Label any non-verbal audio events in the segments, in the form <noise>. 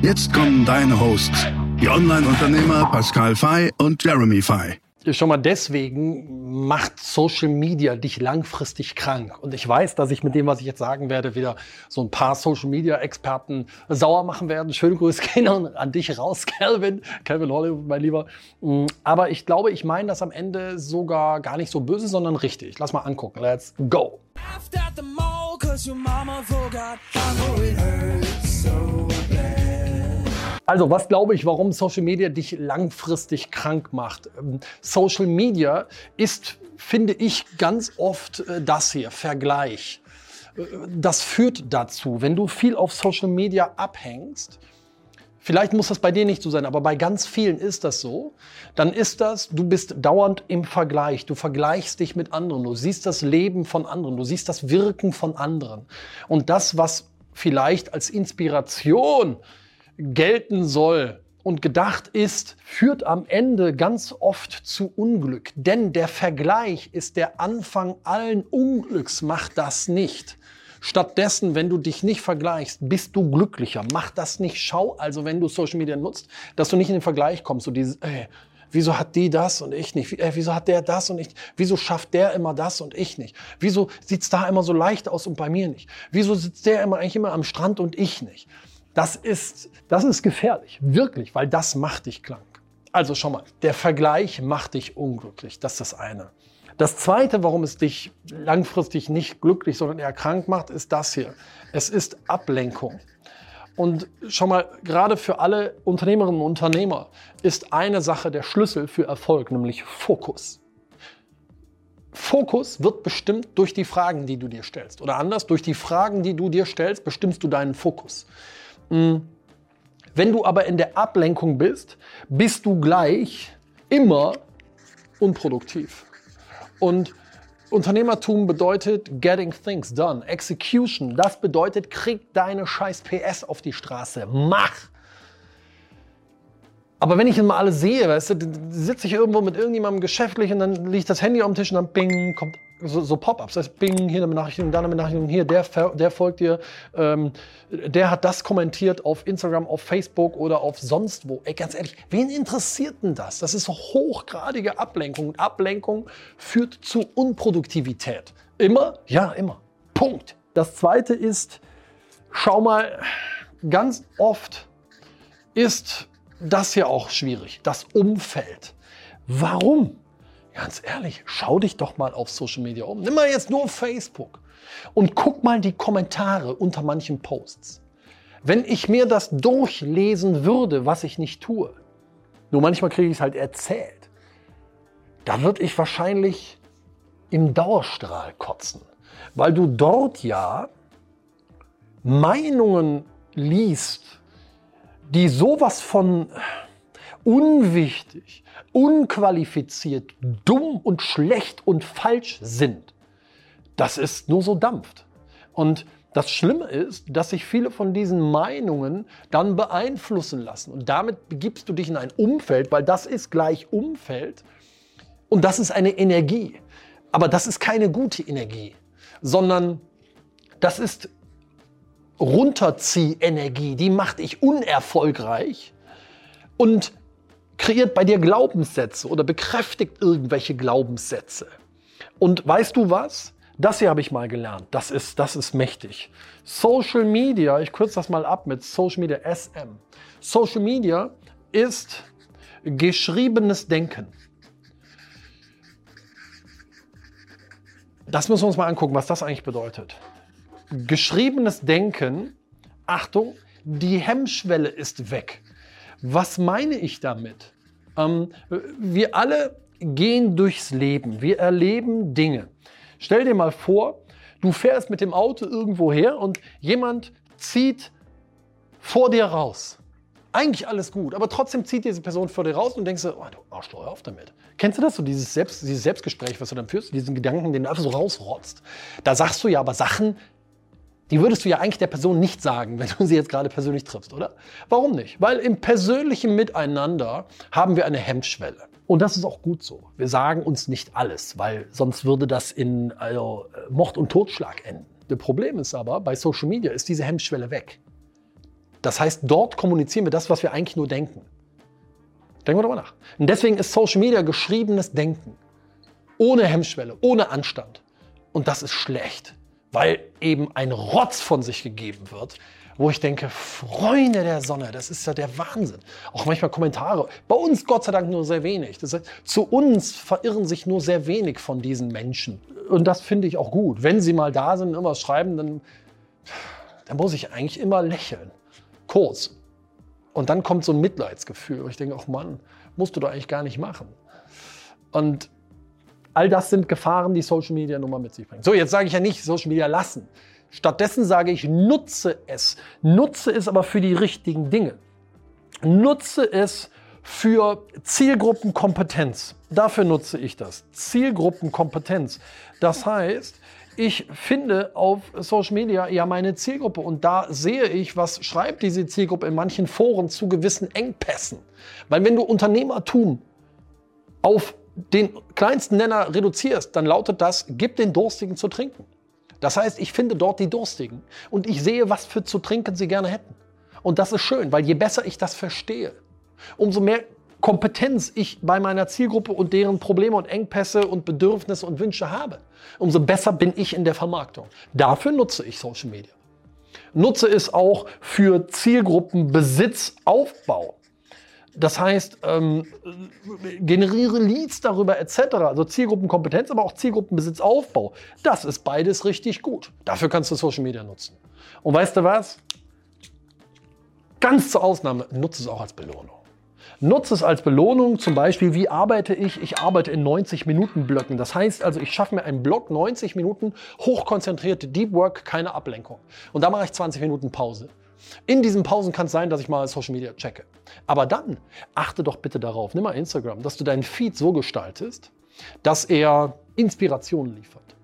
Jetzt kommen deine Hosts, die Online-Unternehmer Pascal Fay und Jeremy Fay. Schon mal deswegen macht Social Media dich langfristig krank. Und ich weiß, dass ich mit dem, was ich jetzt sagen werde, wieder so ein paar Social Media Experten sauer machen werden. Schöne Grüße gehen an dich raus, <laughs> Calvin. Calvin Hollywood, mein Lieber. Mm, aber ich glaube, ich meine das am Ende sogar gar nicht so böse, sondern richtig. Lass mal angucken. Let's go. Also, was glaube ich, warum Social Media dich langfristig krank macht? Ähm, Social Media ist, finde ich, ganz oft äh, das hier, Vergleich. Äh, das führt dazu, wenn du viel auf Social Media abhängst, Vielleicht muss das bei dir nicht so sein, aber bei ganz vielen ist das so. Dann ist das, du bist dauernd im Vergleich. Du vergleichst dich mit anderen. Du siehst das Leben von anderen. Du siehst das Wirken von anderen. Und das, was vielleicht als Inspiration gelten soll und gedacht ist, führt am Ende ganz oft zu Unglück. Denn der Vergleich ist der Anfang allen Unglücks. Mach das nicht. Stattdessen, wenn du dich nicht vergleichst, bist du glücklicher. Mach das nicht. Schau also, wenn du Social Media nutzt, dass du nicht in den Vergleich kommst. So dieses, ey, wieso hat die das und ich nicht? Ey, wieso hat der das und ich? Wieso schafft der immer das und ich nicht? Wieso sieht's da immer so leicht aus und bei mir nicht? Wieso sitzt der immer eigentlich immer am Strand und ich nicht? Das ist, das ist gefährlich, wirklich, weil das macht dich krank. Also schau mal, der Vergleich macht dich unglücklich. Das ist das eine. Das zweite, warum es dich langfristig nicht glücklich, sondern eher krank macht, ist das hier. Es ist Ablenkung. Und schon mal, gerade für alle Unternehmerinnen und Unternehmer ist eine Sache der Schlüssel für Erfolg, nämlich Fokus. Fokus wird bestimmt durch die Fragen, die du dir stellst. Oder anders, durch die Fragen, die du dir stellst, bestimmst du deinen Fokus. Hm. Wenn du aber in der Ablenkung bist, bist du gleich immer unproduktiv. Und Unternehmertum bedeutet getting things done. Execution, das bedeutet, krieg deine scheiß PS auf die Straße. Mach! Aber wenn ich immer alles sehe, weißt du, sitze ich irgendwo mit irgendjemandem geschäftlich und dann liegt das Handy am Tisch und dann bing, kommt so, so Pop-ups. Das heißt, bing, hier eine Benachrichtigung, da eine Benachrichtigung, hier, der, der folgt dir, ähm, der hat das kommentiert auf Instagram, auf Facebook oder auf sonst wo. Ey, ganz ehrlich, wen interessiert denn das? Das ist hochgradige Ablenkung. Ablenkung führt zu Unproduktivität. Immer? Ja, immer. Punkt. Das zweite ist, schau mal, ganz oft ist das hier auch schwierig, das Umfeld. Warum? Ganz ehrlich, schau dich doch mal auf Social Media um. Nimm mal jetzt nur Facebook und guck mal die Kommentare unter manchen Posts. Wenn ich mir das durchlesen würde, was ich nicht tue, nur manchmal kriege ich es halt erzählt, da würde ich wahrscheinlich im Dauerstrahl kotzen, weil du dort ja Meinungen liest, die sowas von unwichtig, unqualifiziert, dumm und schlecht und falsch sind, dass es nur so dampft. Und das Schlimme ist, dass sich viele von diesen Meinungen dann beeinflussen lassen. Und damit begibst du dich in ein Umfeld, weil das ist gleich Umfeld und das ist eine Energie. Aber das ist keine gute Energie, sondern das ist Runterzieh-Energie. Die macht dich unerfolgreich und kreiert bei dir Glaubenssätze oder bekräftigt irgendwelche Glaubenssätze. Und weißt du was? Das hier habe ich mal gelernt. Das ist, das ist mächtig. Social Media, ich kürze das mal ab mit Social Media SM. Social Media ist geschriebenes Denken. Das müssen wir uns mal angucken, was das eigentlich bedeutet. Geschriebenes Denken, Achtung, die Hemmschwelle ist weg. Was meine ich damit? Ähm, wir alle gehen durchs Leben, wir erleben Dinge. Stell dir mal vor, du fährst mit dem Auto irgendwo her und jemand zieht vor dir raus. Eigentlich alles gut, aber trotzdem zieht diese Person vor dir raus und denkst oh, du Arschloch, hör auf damit. Kennst du das so, dieses, Selbst, dieses Selbstgespräch, was du dann führst, diesen Gedanken, den du einfach so rausrotzt? Da sagst du ja aber Sachen, die würdest du ja eigentlich der Person nicht sagen, wenn du sie jetzt gerade persönlich triffst, oder? Warum nicht? Weil im persönlichen Miteinander haben wir eine Hemmschwelle. Und das ist auch gut so. Wir sagen uns nicht alles, weil sonst würde das in also, Mord und Totschlag enden. Das Problem ist aber, bei Social Media ist diese Hemmschwelle weg. Das heißt, dort kommunizieren wir das, was wir eigentlich nur denken. Denken wir darüber nach. Und deswegen ist Social Media geschriebenes Denken. Ohne Hemmschwelle, ohne Anstand. Und das ist schlecht, weil eben ein Rotz von sich gegeben wird, wo ich denke, Freunde der Sonne, das ist ja der Wahnsinn. Auch manchmal Kommentare. Bei uns Gott sei Dank nur sehr wenig. Das heißt, zu uns verirren sich nur sehr wenig von diesen Menschen. Und das finde ich auch gut. Wenn sie mal da sind und immer schreiben, dann, dann muss ich eigentlich immer lächeln. Kurz. Und dann kommt so ein Mitleidsgefühl. Ich denke, ach Mann, musst du doch eigentlich gar nicht machen. Und all das sind Gefahren, die Social Media nun mal mit sich bringen. So, jetzt sage ich ja nicht, Social Media lassen. Stattdessen sage ich, nutze es. Nutze es aber für die richtigen Dinge. Nutze es für Zielgruppenkompetenz. Dafür nutze ich das. Zielgruppenkompetenz. Das heißt, ich finde auf Social Media ja meine Zielgruppe und da sehe ich, was schreibt diese Zielgruppe in manchen Foren zu gewissen Engpässen. Weil wenn du Unternehmertum auf den kleinsten Nenner reduzierst, dann lautet das, gib den Durstigen zu trinken. Das heißt, ich finde dort die Durstigen und ich sehe, was für zu trinken sie gerne hätten. Und das ist schön, weil je besser ich das verstehe, umso mehr Kompetenz ich bei meiner Zielgruppe und deren Probleme und Engpässe und Bedürfnisse und Wünsche habe, umso besser bin ich in der Vermarktung. Dafür nutze ich Social Media. Nutze es auch für Zielgruppenbesitzaufbau. Das heißt, ähm, generiere Leads darüber etc. Also Zielgruppenkompetenz, aber auch Zielgruppenbesitzaufbau. Das ist beides richtig gut. Dafür kannst du Social Media nutzen. Und weißt du was? Ganz zur Ausnahme, nutze es auch als Belohnung. Nutze es als Belohnung, zum Beispiel, wie arbeite ich? Ich arbeite in 90-Minuten-Blöcken. Das heißt also, ich schaffe mir einen Block, 90 Minuten, hochkonzentrierte Deep Work, keine Ablenkung. Und da mache ich 20 Minuten Pause. In diesen Pausen kann es sein, dass ich mal Social Media checke. Aber dann achte doch bitte darauf, nimm mal Instagram, dass du deinen Feed so gestaltest, dass er Inspiration liefert,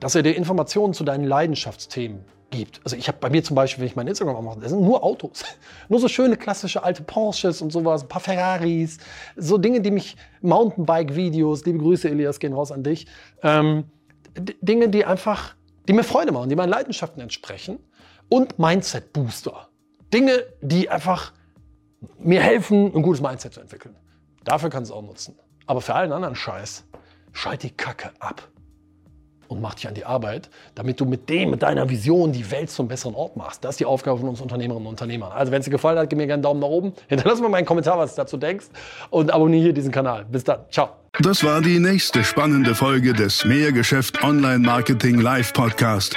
dass er dir Informationen zu deinen Leidenschaftsthemen gibt. Also ich habe bei mir zum Beispiel, wenn ich mein Instagram mache, das sind nur Autos. <laughs> nur so schöne klassische alte Porsches und sowas, ein paar Ferraris, so Dinge, die mich, Mountainbike-Videos, liebe Grüße Elias, gehen raus an dich. Ähm, Dinge, die einfach, die mir Freude machen, die meinen Leidenschaften entsprechen und Mindset-Booster. Dinge, die einfach mir helfen, ein gutes Mindset zu entwickeln. Dafür kannst du es auch nutzen. Aber für allen anderen Scheiß, schalt die Kacke ab und mach dich an die Arbeit, damit du mit dem, mit deiner Vision die Welt zum besseren Ort machst. Das ist die Aufgabe von uns Unternehmerinnen und Unternehmern. Also wenn es dir gefallen hat, gib mir gerne einen Daumen nach oben, <laughs> hinterlass mir mal einen Kommentar, was du dazu denkst und abonniere diesen Kanal. Bis dann. Ciao. Das war die nächste spannende Folge des Mehrgeschäft Online Marketing Live Podcast.